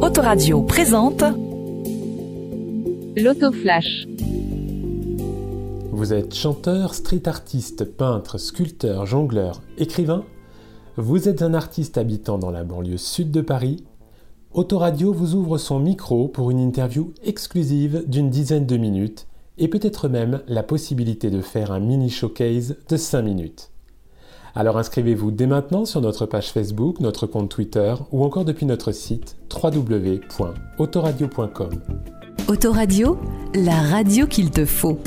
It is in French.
Autoradio présente L'autoflash. Vous êtes chanteur, street artiste, peintre, sculpteur, jongleur, écrivain Vous êtes un artiste habitant dans la banlieue sud de Paris Autoradio vous ouvre son micro pour une interview exclusive d'une dizaine de minutes et peut-être même la possibilité de faire un mini showcase de 5 minutes. Alors inscrivez-vous dès maintenant sur notre page Facebook, notre compte Twitter ou encore depuis notre site www.autoradio.com. Autoradio, la radio qu'il te faut.